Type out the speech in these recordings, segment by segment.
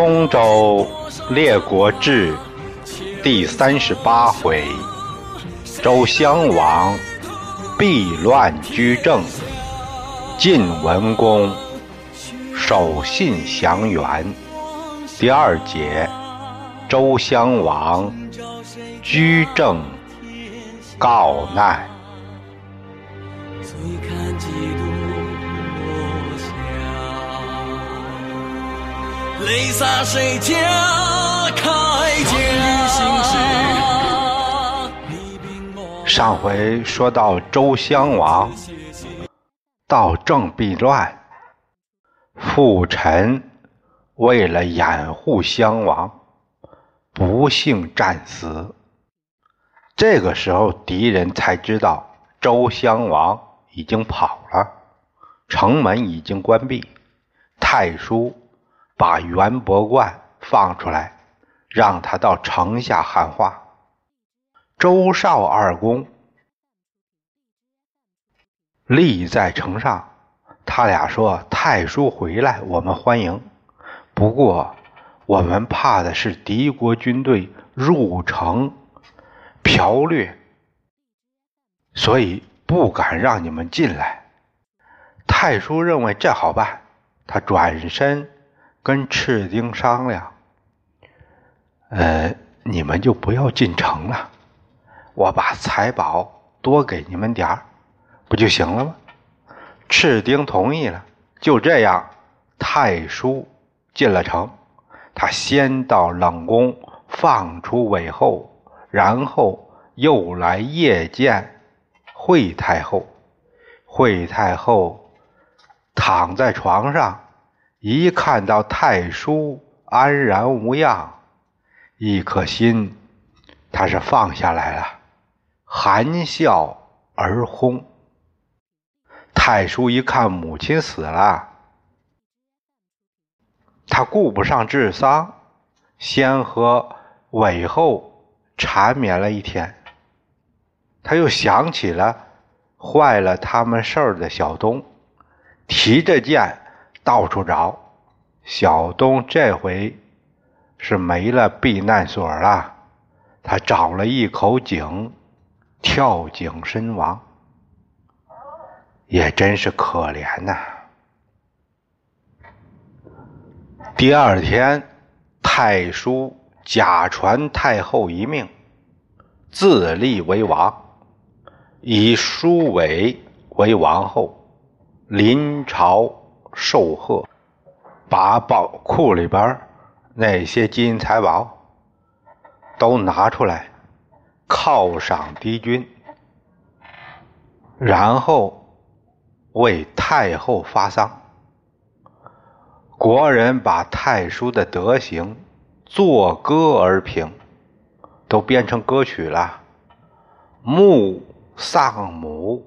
东周列国志第三十八回：周襄王避乱居正，晋文公守信降元。第二节：周襄王居正告难。泪洒谁家铠甲？上回说到周襄王到郑避乱，父臣为了掩护襄王，不幸战死。这个时候，敌人才知道周襄王已经跑了，城门已经关闭，太叔。把袁伯冠放出来，让他到城下喊话。周少二公立在城上，他俩说：“太叔回来，我们欢迎。不过，我们怕的是敌国军队入城剽掠，所以不敢让你们进来。”太叔认为这好办，他转身。跟赤丁商量，呃，你们就不要进城了，我把财宝多给你们点儿，不就行了吗？赤丁同意了，就这样，太叔进了城，他先到冷宫放出韦后，然后又来夜见惠太后，惠太后躺在床上。一看到太叔安然无恙，一颗心他是放下来了，含笑而轰。太叔一看母亲死了，他顾不上治丧，先和韦后缠绵了一天。他又想起了坏了他们事儿的小东，提着剑。到处找，小东这回是没了避难所了。他找了一口井，跳井身亡，也真是可怜呐。第二天，太叔假传太后一命，自立为王，以叔伟为王后，临朝。受贺，把宝库里边那些金银财宝都拿出来犒赏敌军，然后为太后发丧。国人把太叔的德行作歌而评，都编成歌曲了：穆丧母，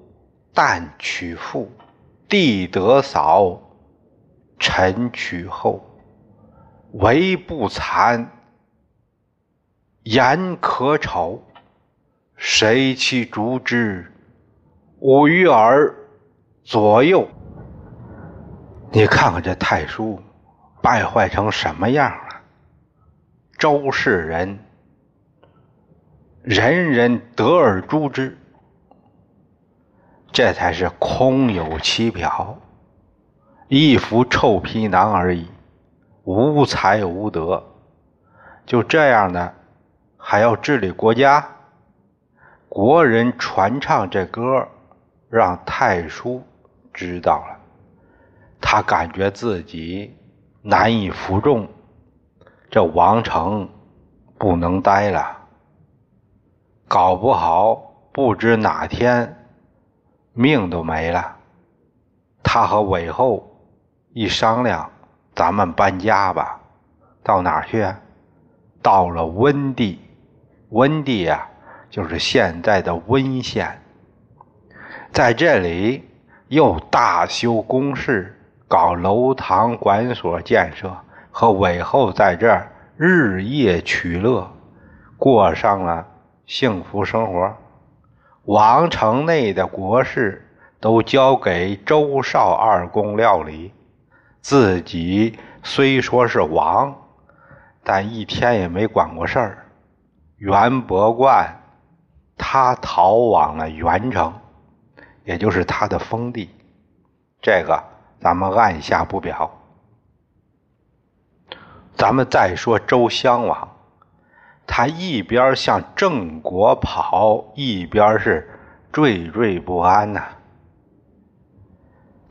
旦娶妇，弟得嫂。臣取后，唯不惭；言可丑，谁其逐之？吾于耳左右。你看看这太叔败坏成什么样了？周氏人人人得而诛之，这才是空有其表。一副臭皮囊而已，无才无德，就这样的还要治理国家？国人传唱这歌，让太叔知道了，他感觉自己难以服众，这王城不能待了，搞不好不知哪天命都没了。他和韦后。一商量，咱们搬家吧，到哪儿去？到了温地，温地呀，就是现在的温县。在这里又大修宫室，搞楼堂馆所建设，和韦后在这儿日夜取乐，过上了幸福生活。王城内的国事都交给周少二公料理。自己虽说是王，但一天也没管过事儿。元伯冠，他逃往了元城，也就是他的封地。这个咱们按下不表。咱们再说周襄王，他一边向郑国跑，一边是惴惴不安呐。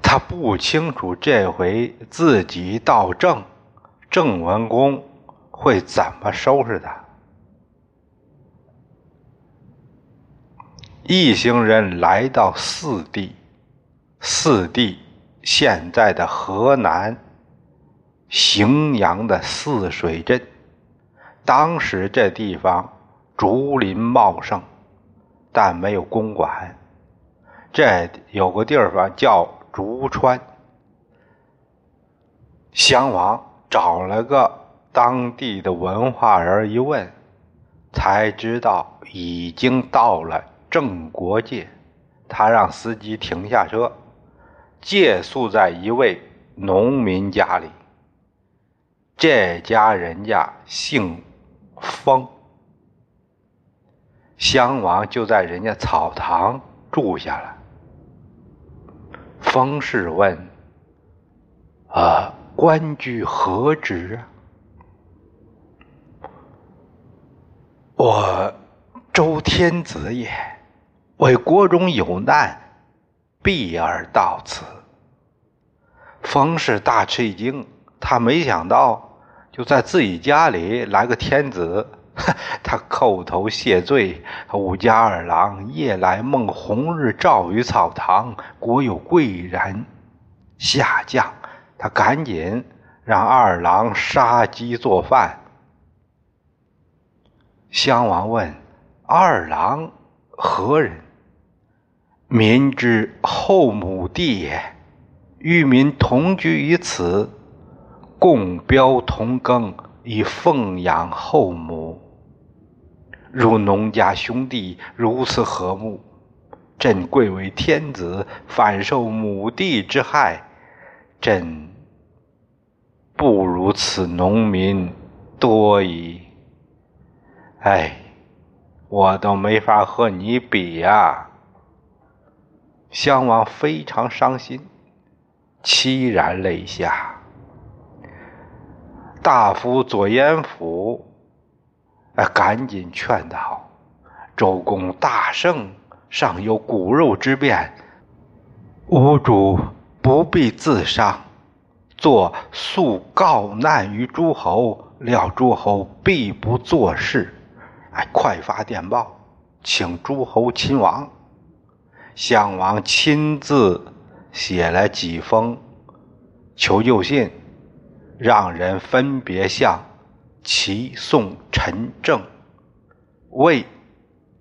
他不清楚这回自己到郑，郑文公会怎么收拾他。一行人来到四地，四地现在的河南荥阳的泗水镇。当时这地方竹林茂盛，但没有公馆。这有个地方叫。竹川，襄王找了个当地的文化人一问，才知道已经到了郑国界。他让司机停下车，借宿在一位农民家里。这家人家姓封，襄王就在人家草堂住下了。方士问：“啊，官居何职啊？”我周天子也，为国中有难，必而到此。方士大吃一惊，他没想到就在自己家里来个天子。他叩头谢罪：“武家二郎夜来梦红日照于草堂，国有贵人下降。”他赶紧让二郎杀鸡做饭。襄王问：“二郎何人？”民之后母弟也，与民同居于此，共标同耕，以奉养后母。如农家兄弟如此和睦，朕贵为天子，反受母弟之害，朕不如此农民多矣。哎，我都没法和你比呀！襄王非常伤心，凄然泪下。大夫左彦甫。哎，赶紧劝道：“周公大圣，尚有骨肉之变，吾主不必自伤。作速告难于诸侯，料诸侯必不作事。哎，快发电报，请诸侯亲王。”襄王亲自写了几封求救信，让人分别向。齐、宋、陈、郑为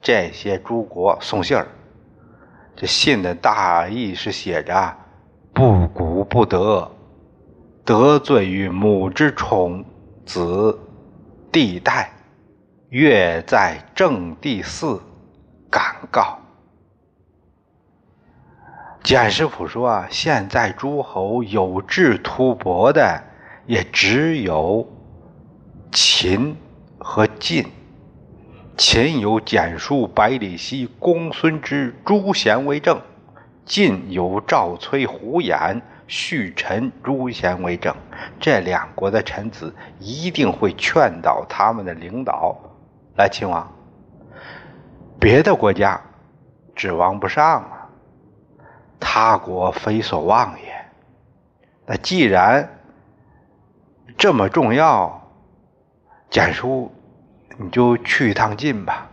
这些诸国送信儿，这信的大意是写着：不古不得，得罪于母之宠子，帝代，月在正第四，敢告。简师傅说，现在诸侯有志图伯的，也只有。秦和晋，秦有简叔、百里奚、公孙之、朱贤为政；晋有赵崔、胡衍、胥臣、朱贤为政。这两国的臣子一定会劝导他们的领导来秦王。别的国家指望不上啊，他国非所望也。那既然这么重要，简叔，你就去一趟晋吧。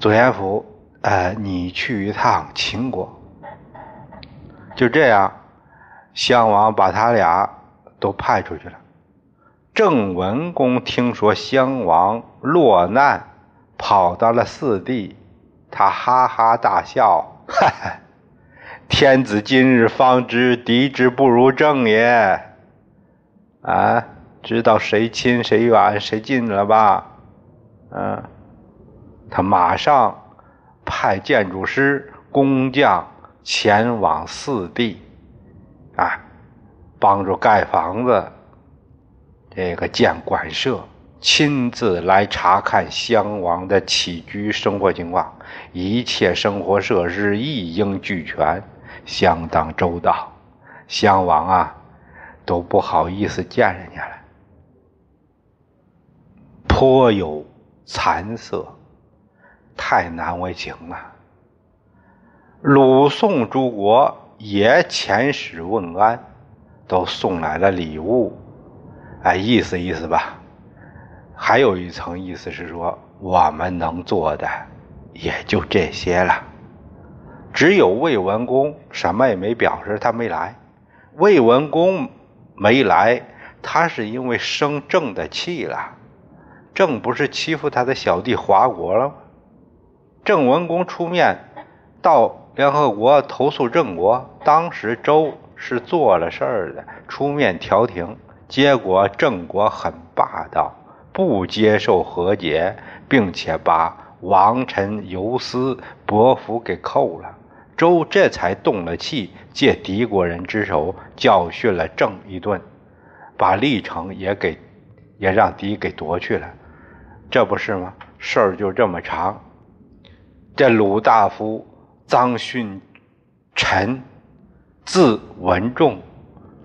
左延甫，呃，你去一趟秦国。就这样，襄王把他俩都派出去了。郑文公听说襄王落难，跑到了四地，他哈哈大笑：“哈哈，天子今日方知敌之不如郑也。”啊。知道谁亲谁远谁近了吧？嗯，他马上派建筑师、工匠前往四地，啊，帮助盖房子。这个建馆舍亲自来查看襄王的起居生活情况，一切生活设施一应俱全，相当周到。襄王啊，都不好意思见人家了，颇有惭色，太难为情了。鲁宋诸国也遣使问安，都送来了礼物。哎，意思意思吧，还有一层意思是说，我们能做的也就这些了。只有魏文公什么也没表示，他没来。魏文公没来，他是因为生郑的气了。郑不是欺负他的小弟华国了吗？郑文公出面到联合国投诉郑国，当时周是做了事儿的，出面调停。结果郑国很霸道，不接受和解，并且把王臣游思伯服给扣了。周这才动了气，借敌国人之手教训了郑一顿，把历城也给也让敌给夺去了。这不是吗？事儿就这么长。这鲁大夫臧训臣，字文仲。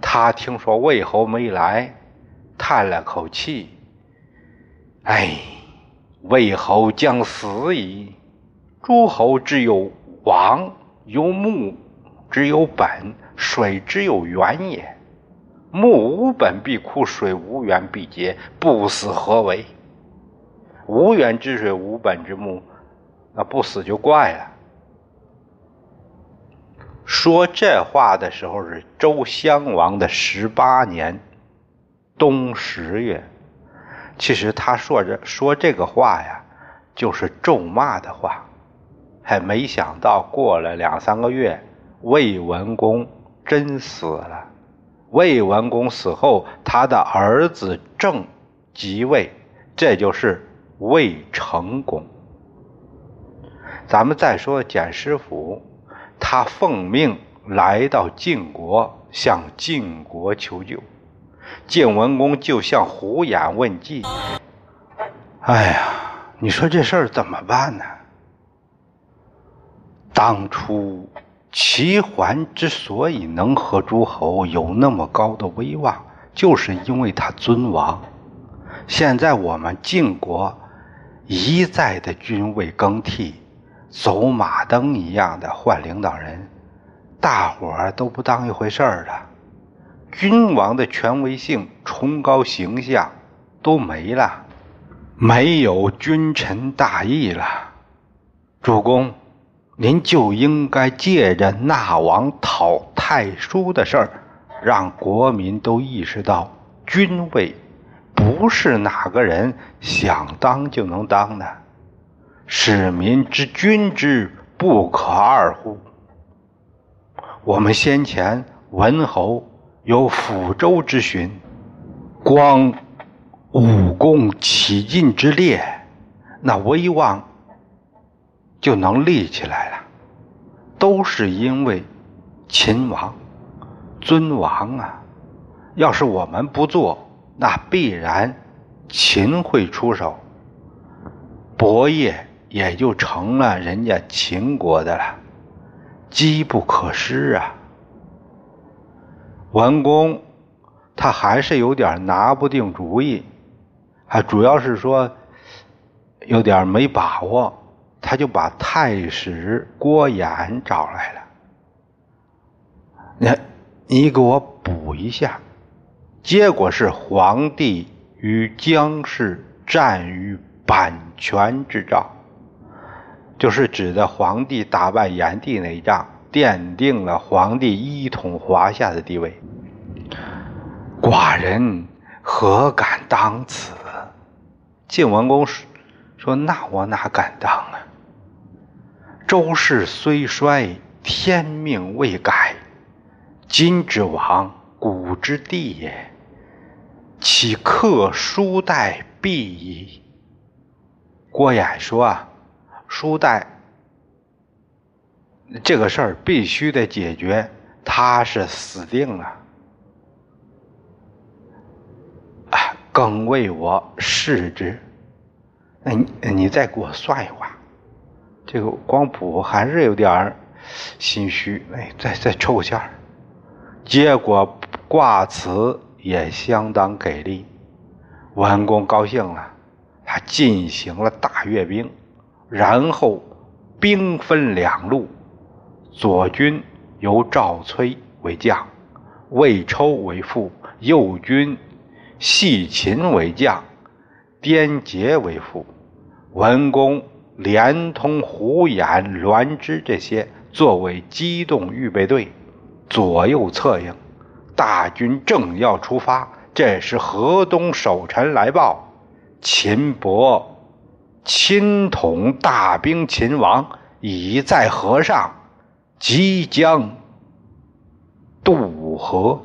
他听说魏侯没来，叹了口气：“哎，魏侯将死矣。诸侯之有王，有木，之有本，水之有源也。木无本必枯，水无源必竭，不死何为？无源之水，无本之木，那不死就怪了。”说这话的时候是周襄王的十八年冬十月。其实他说这说这个话呀，就是咒骂的话。还没想到过了两三个月，魏文公真死了。魏文公死后，他的儿子郑即位，这就是未成功。咱们再说简师傅。他奉命来到晋国，向晋国求救。晋文公就向虎眼问计。哎呀，你说这事儿怎么办呢？当初齐桓之所以能和诸侯有那么高的威望，就是因为他尊王。现在我们晋国一再的君位更替。走马灯一样的换领导人，大伙儿都不当一回事儿了。君王的权威性、崇高形象都没了，没有君臣大义了。主公，您就应该借着纳王讨太叔的事儿，让国民都意识到，君位不是哪个人想当就能当的。使民之君之不可二乎？我们先前文侯有抚州之勋，光武功起劲之烈，那威望就能立起来了。都是因为秦王尊王啊！要是我们不做，那必然秦会出手。伯业。也就成了人家秦国的了，机不可失啊！文公他还是有点拿不定主意，啊主要是说有点没把握，他就把太史郭衍找来了。你你给我补一下，结果是皇帝与姜氏战于阪泉之赵。就是指的皇帝打败炎帝那一仗，奠定了皇帝一统华夏的地位。寡人何敢当此？晋文公说：“那我哪敢当啊？周氏虽衰，天命未改。今之王，古之帝也，岂克书代必矣？”郭衍说啊。书代这个事儿必须得解决，他是死定了。啊，更为我视之。那你你再给我算一卦。这个光谱还是有点心虚，哎，再再抽个签儿。结果卦辞也相当给力，文公高兴了，他进行了大阅兵，然后兵分两路，左军由赵崔为将，魏抽为副；右军系秦为将，颠杰为副。文公。连同胡衍、栾枝这些作为机动预备队，左右策应。大军正要出发，这时河东守臣来报：秦伯亲统大兵秦王已在河上，即将渡河。